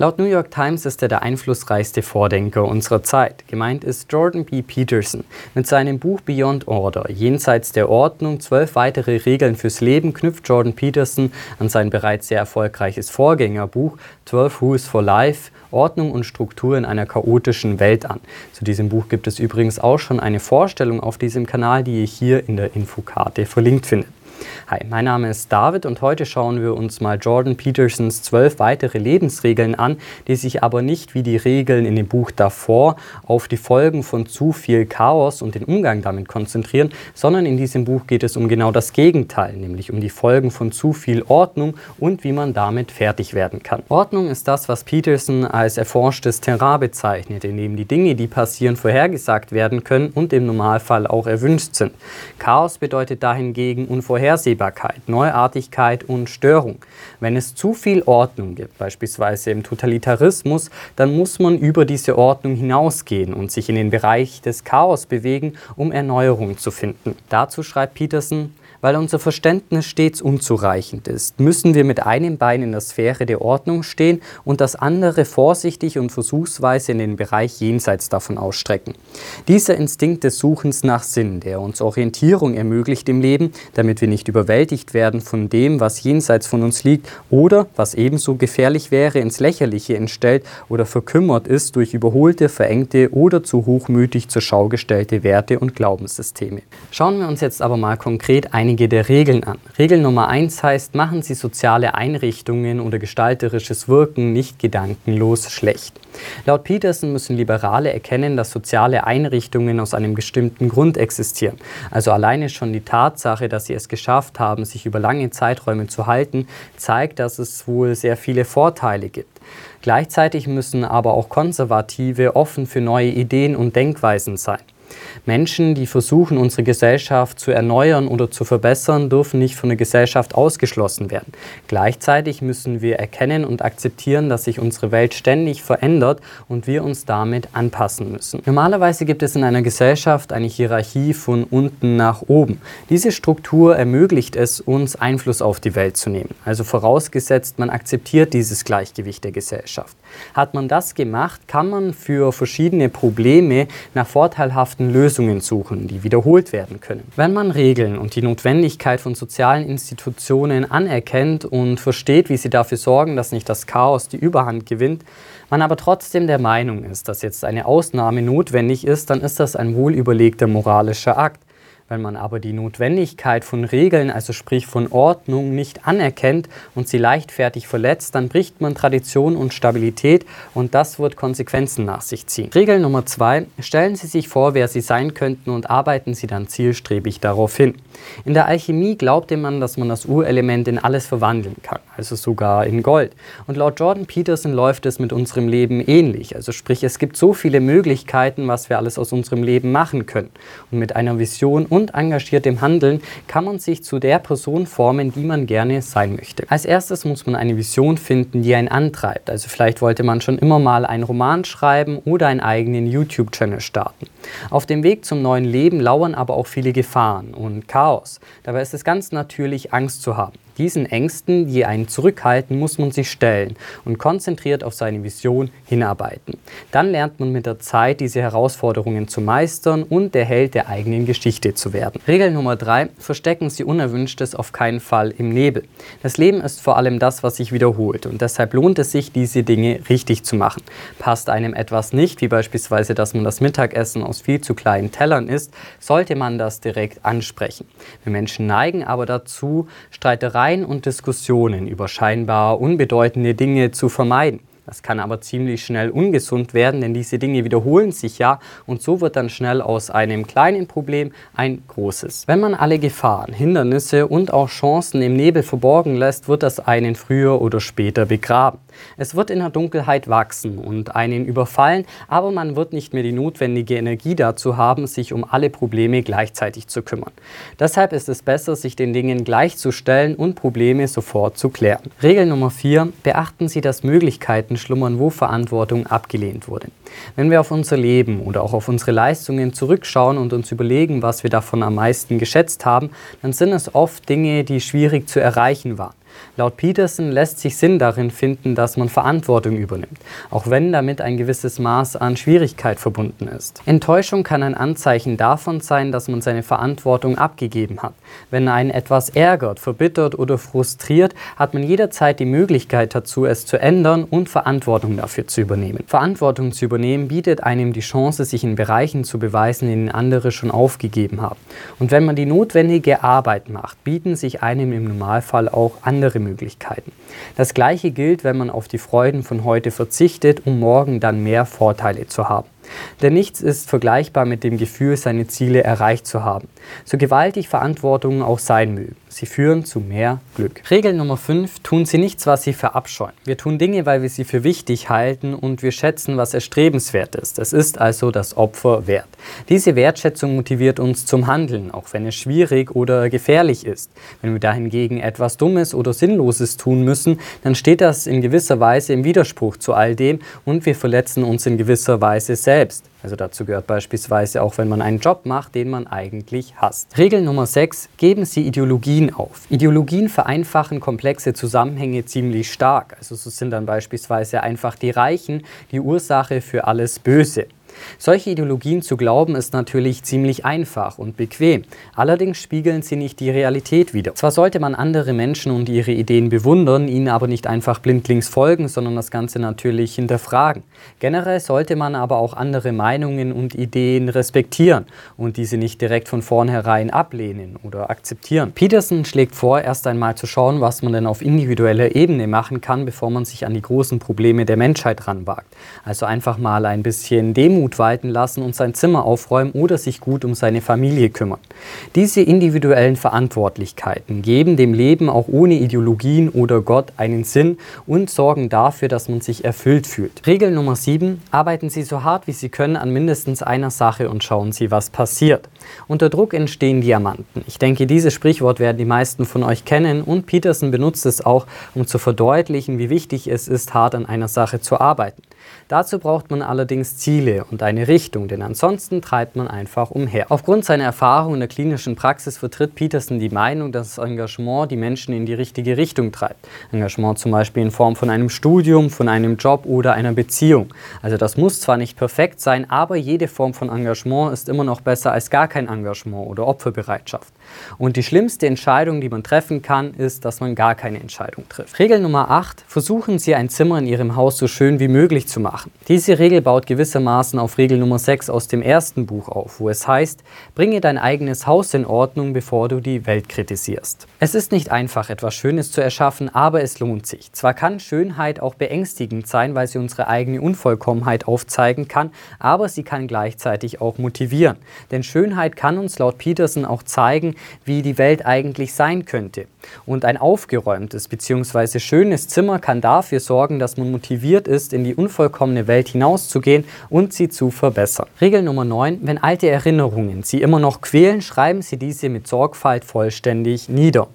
Laut New York Times ist er der einflussreichste Vordenker unserer Zeit. Gemeint ist Jordan B. Peterson. Mit seinem Buch Beyond Order, jenseits der Ordnung, zwölf weitere Regeln fürs Leben, knüpft Jordan Peterson an sein bereits sehr erfolgreiches Vorgängerbuch 12 Rules for Life Ordnung und Struktur in einer chaotischen Welt an. Zu diesem Buch gibt es übrigens auch schon eine Vorstellung auf diesem Kanal, die ihr hier in der Infokarte verlinkt findet. Hi, mein Name ist David und heute schauen wir uns mal Jordan Petersons zwölf weitere Lebensregeln an, die sich aber nicht wie die Regeln in dem Buch davor auf die Folgen von zu viel Chaos und den Umgang damit konzentrieren, sondern in diesem Buch geht es um genau das Gegenteil, nämlich um die Folgen von zu viel Ordnung und wie man damit fertig werden kann. Ordnung ist das, was Peterson als erforschtes Terrain bezeichnet, in dem die Dinge, die passieren, vorhergesagt werden können und im Normalfall auch erwünscht sind. Chaos bedeutet dahingegen unvorhersehbar Vorhersehbarkeit, Neuartigkeit und Störung. Wenn es zu viel Ordnung gibt, beispielsweise im Totalitarismus, dann muss man über diese Ordnung hinausgehen und sich in den Bereich des Chaos bewegen, um Erneuerung zu finden. Dazu schreibt Peterson, weil unser Verständnis stets unzureichend ist, müssen wir mit einem Bein in der Sphäre der Ordnung stehen und das andere vorsichtig und versuchsweise in den Bereich jenseits davon ausstrecken. Dieser Instinkt des Suchens nach Sinn, der uns Orientierung ermöglicht im Leben, damit wir nicht überwältigt werden von dem, was jenseits von uns liegt oder, was ebenso gefährlich wäre, ins Lächerliche entstellt oder verkümmert ist durch überholte, verengte oder zu hochmütig zur Schau gestellte Werte und Glaubenssysteme. Schauen wir uns jetzt aber mal konkret einige einige der Regeln an. Regel Nummer 1 heißt, machen Sie soziale Einrichtungen oder gestalterisches Wirken nicht gedankenlos schlecht. Laut Peterson müssen Liberale erkennen, dass soziale Einrichtungen aus einem bestimmten Grund existieren. Also alleine schon die Tatsache, dass sie es geschafft haben, sich über lange Zeiträume zu halten, zeigt, dass es wohl sehr viele Vorteile gibt. Gleichzeitig müssen aber auch Konservative offen für neue Ideen und Denkweisen sein. Menschen, die versuchen, unsere Gesellschaft zu erneuern oder zu verbessern, dürfen nicht von der Gesellschaft ausgeschlossen werden. Gleichzeitig müssen wir erkennen und akzeptieren, dass sich unsere Welt ständig verändert und wir uns damit anpassen müssen. Normalerweise gibt es in einer Gesellschaft eine Hierarchie von unten nach oben. Diese Struktur ermöglicht es uns, Einfluss auf die Welt zu nehmen. Also vorausgesetzt, man akzeptiert dieses Gleichgewicht der Gesellschaft. Hat man das gemacht, kann man für verschiedene Probleme nach vorteilhaften Lösungen suchen, die wiederholt werden können. Wenn man Regeln und die Notwendigkeit von sozialen Institutionen anerkennt und versteht, wie sie dafür sorgen, dass nicht das Chaos die Überhand gewinnt, man aber trotzdem der Meinung ist, dass jetzt eine Ausnahme notwendig ist, dann ist das ein wohlüberlegter moralischer Akt. Wenn man aber die Notwendigkeit von Regeln, also sprich von Ordnung, nicht anerkennt und sie leichtfertig verletzt, dann bricht man Tradition und Stabilität und das wird Konsequenzen nach sich ziehen. Regel Nummer zwei, stellen Sie sich vor, wer Sie sein könnten und arbeiten Sie dann zielstrebig darauf hin. In der Alchemie glaubte man, dass man das Urelement in alles verwandeln kann, also sogar in Gold. Und laut Jordan Peterson läuft es mit unserem Leben ähnlich, also sprich es gibt so viele Möglichkeiten, was wir alles aus unserem Leben machen können. Und mit einer Vision und und engagiertem Handeln kann man sich zu der Person formen, die man gerne sein möchte. Als erstes muss man eine Vision finden, die einen antreibt. Also vielleicht wollte man schon immer mal einen Roman schreiben oder einen eigenen YouTube-Channel starten. Auf dem Weg zum neuen Leben lauern aber auch viele Gefahren und Chaos. Dabei ist es ganz natürlich, Angst zu haben. Diesen Ängsten, die einen zurückhalten, muss man sich stellen und konzentriert auf seine Vision hinarbeiten. Dann lernt man mit der Zeit, diese Herausforderungen zu meistern und der Held der eigenen Geschichte zu werden. Regel Nummer drei: Verstecken Sie Unerwünschtes auf keinen Fall im Nebel. Das Leben ist vor allem das, was sich wiederholt und deshalb lohnt es sich, diese Dinge richtig zu machen. Passt einem etwas nicht, wie beispielsweise, dass man das Mittagessen aus viel zu kleinen Tellern isst, sollte man das direkt ansprechen. Wir Menschen neigen aber dazu, Streitereien Streitereien und Diskussionen über scheinbar unbedeutende Dinge zu vermeiden. Das kann aber ziemlich schnell ungesund werden, denn diese Dinge wiederholen sich ja und so wird dann schnell aus einem kleinen Problem ein großes. Wenn man alle Gefahren, Hindernisse und auch Chancen im Nebel verborgen lässt, wird das einen früher oder später begraben. Es wird in der Dunkelheit wachsen und einen überfallen, aber man wird nicht mehr die notwendige Energie dazu haben, sich um alle Probleme gleichzeitig zu kümmern. Deshalb ist es besser, sich den Dingen gleichzustellen und Probleme sofort zu klären. Regel Nummer 4. Beachten Sie, dass Möglichkeiten schlummern, wo Verantwortung abgelehnt wurde. Wenn wir auf unser Leben oder auch auf unsere Leistungen zurückschauen und uns überlegen, was wir davon am meisten geschätzt haben, dann sind es oft Dinge, die schwierig zu erreichen waren. Laut Peterson lässt sich Sinn darin finden, dass man Verantwortung übernimmt, auch wenn damit ein gewisses Maß an Schwierigkeit verbunden ist. Enttäuschung kann ein Anzeichen davon sein, dass man seine Verantwortung abgegeben hat. Wenn einen etwas ärgert, verbittert oder frustriert, hat man jederzeit die Möglichkeit dazu, es zu ändern und Verantwortung dafür zu übernehmen. Verantwortung zu übernehmen bietet einem die Chance, sich in Bereichen zu beweisen, in denen andere schon aufgegeben haben. Und wenn man die notwendige Arbeit macht, bieten sich einem im Normalfall auch andere Möglichkeiten. Das gleiche gilt, wenn man auf die Freuden von heute verzichtet, um morgen dann mehr Vorteile zu haben. Denn nichts ist vergleichbar mit dem Gefühl, seine Ziele erreicht zu haben, so gewaltig Verantwortungen auch sein mögen. Sie führen zu mehr Glück. Regel Nummer 5. Tun Sie nichts, was Sie verabscheuen. Wir tun Dinge, weil wir sie für wichtig halten und wir schätzen, was erstrebenswert ist. Es ist also das Opfer wert. Diese Wertschätzung motiviert uns zum Handeln, auch wenn es schwierig oder gefährlich ist. Wenn wir dahingegen etwas Dummes oder Sinnloses tun müssen, dann steht das in gewisser Weise im Widerspruch zu all dem und wir verletzen uns in gewisser Weise selbst. Also dazu gehört beispielsweise auch, wenn man einen Job macht, den man eigentlich hasst. Regel Nummer 6. Geben Sie Ideologien auf. Ideologien vereinfachen komplexe Zusammenhänge ziemlich stark. Also so sind dann beispielsweise einfach die Reichen die Ursache für alles Böse. Solche Ideologien zu glauben ist natürlich ziemlich einfach und bequem. Allerdings spiegeln sie nicht die Realität wider. Zwar sollte man andere Menschen und ihre Ideen bewundern, ihnen aber nicht einfach blindlings folgen, sondern das Ganze natürlich hinterfragen. Generell sollte man aber auch andere Meinungen und Ideen respektieren und diese nicht direkt von vornherein ablehnen oder akzeptieren. Peterson schlägt vor, erst einmal zu schauen, was man denn auf individueller Ebene machen kann, bevor man sich an die großen Probleme der Menschheit ranwagt. Also einfach mal ein bisschen Demut Demut walten lassen und sein Zimmer aufräumen oder sich gut um seine Familie kümmern. Diese individuellen Verantwortlichkeiten geben dem Leben auch ohne Ideologien oder Gott einen Sinn und sorgen dafür, dass man sich erfüllt fühlt. Regel Nummer 7. Arbeiten Sie so hart wie Sie können an mindestens einer Sache und schauen Sie, was passiert. Unter Druck entstehen Diamanten. Ich denke, dieses Sprichwort werden die meisten von euch kennen und Peterson benutzt es auch, um zu verdeutlichen, wie wichtig es ist, hart an einer Sache zu arbeiten. Dazu braucht man allerdings Ziele und eine Richtung, denn ansonsten treibt man einfach umher. Aufgrund seiner Erfahrung in der klinischen Praxis vertritt Peterson die Meinung, dass das Engagement die Menschen in die richtige Richtung treibt. Engagement zum Beispiel in Form von einem Studium, von einem Job oder einer Beziehung. Also das muss zwar nicht perfekt sein, aber jede Form von Engagement ist immer noch besser als gar kein Engagement oder Opferbereitschaft. Und die schlimmste Entscheidung, die man treffen kann, ist, dass man gar keine Entscheidung trifft. Regel Nummer 8. Versuchen Sie ein Zimmer in Ihrem Haus so schön wie möglich zu machen. Diese Regel baut gewissermaßen auf Regel Nummer 6 aus dem ersten Buch auf, wo es heißt, bringe dein eigenes Haus in Ordnung, bevor du die Welt kritisierst. Es ist nicht einfach, etwas Schönes zu erschaffen, aber es lohnt sich. Zwar kann Schönheit auch beängstigend sein, weil sie unsere eigene Unvollkommenheit aufzeigen kann, aber sie kann gleichzeitig auch motivieren. Denn Schönheit kann uns laut Peterson auch zeigen, wie die Welt eigentlich sein könnte. Und ein aufgeräumtes bzw. schönes Zimmer kann dafür sorgen, dass man motiviert ist, in die unvollkommene Welt hinauszugehen und sie zu verbessern. Regel Nummer 9. Wenn alte Erinnerungen Sie immer noch quälen, schreiben Sie diese mit Sorgfalt vollständig nieder.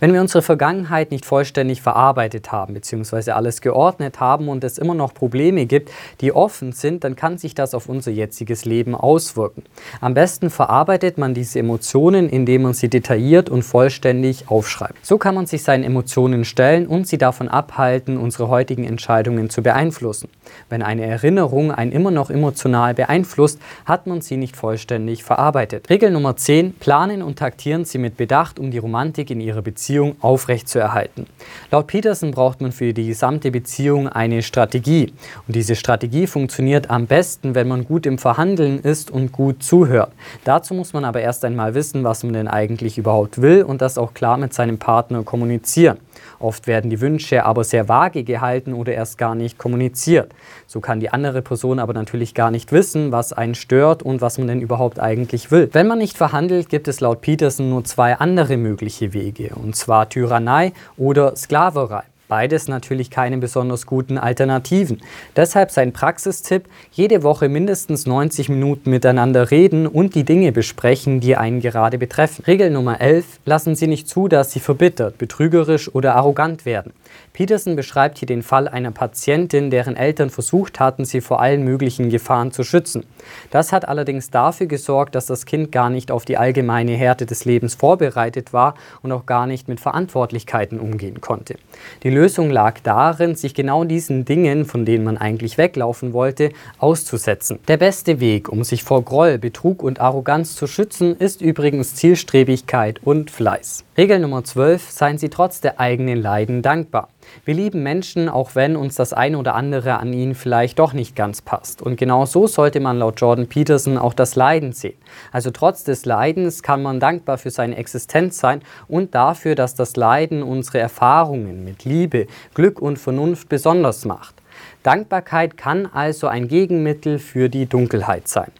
Wenn wir unsere Vergangenheit nicht vollständig verarbeitet haben bzw. alles geordnet haben und es immer noch Probleme gibt, die offen sind, dann kann sich das auf unser jetziges Leben auswirken. Am besten verarbeitet man diese Emotionen, indem man sie detailliert und vollständig aufschreibt. So kann man sich seinen Emotionen stellen und sie davon abhalten, unsere heutigen Entscheidungen zu beeinflussen. Wenn eine Erinnerung einen immer noch emotional beeinflusst, hat man sie nicht vollständig verarbeitet. Regel Nummer 10. Planen und taktieren Sie mit Bedacht, um die Romantik in Ihrer Beziehung aufrechtzuerhalten. Laut Peterson braucht man für die gesamte Beziehung eine Strategie. Und diese Strategie funktioniert am besten, wenn man gut im Verhandeln ist und gut zuhört. Dazu muss man aber erst einmal wissen, was man denn eigentlich überhaupt will und das auch klar mit seinem Partner kommunizieren. Oft werden die Wünsche aber sehr vage gehalten oder erst gar nicht kommuniziert. So kann die andere Person aber natürlich gar nicht wissen, was einen stört und was man denn überhaupt eigentlich will. Wenn man nicht verhandelt, gibt es laut Peterson nur zwei andere mögliche Wege, und zwar Tyrannei oder Sklaverei. Beides natürlich keine besonders guten Alternativen. Deshalb sein Praxistipp, jede Woche mindestens 90 Minuten miteinander reden und die Dinge besprechen, die einen gerade betreffen. Regel Nummer 11, lassen Sie nicht zu, dass Sie verbittert, betrügerisch oder arrogant werden. Peterson beschreibt hier den Fall einer Patientin, deren Eltern versucht hatten, sie vor allen möglichen Gefahren zu schützen. Das hat allerdings dafür gesorgt, dass das Kind gar nicht auf die allgemeine Härte des Lebens vorbereitet war und auch gar nicht mit Verantwortlichkeiten umgehen konnte. Die Lösung lag darin, sich genau diesen Dingen, von denen man eigentlich weglaufen wollte, auszusetzen. Der beste Weg, um sich vor Groll, Betrug und Arroganz zu schützen, ist übrigens Zielstrebigkeit und Fleiß. Regel Nummer 12. Seien Sie trotz der eigenen Leiden dankbar. Wir lieben Menschen, auch wenn uns das eine oder andere an ihnen vielleicht doch nicht ganz passt. Und genau so sollte man laut Jordan Peterson auch das Leiden sehen. Also trotz des Leidens kann man dankbar für seine Existenz sein und dafür, dass das Leiden unsere Erfahrungen mit Liebe, Glück und Vernunft besonders macht. Dankbarkeit kann also ein Gegenmittel für die Dunkelheit sein.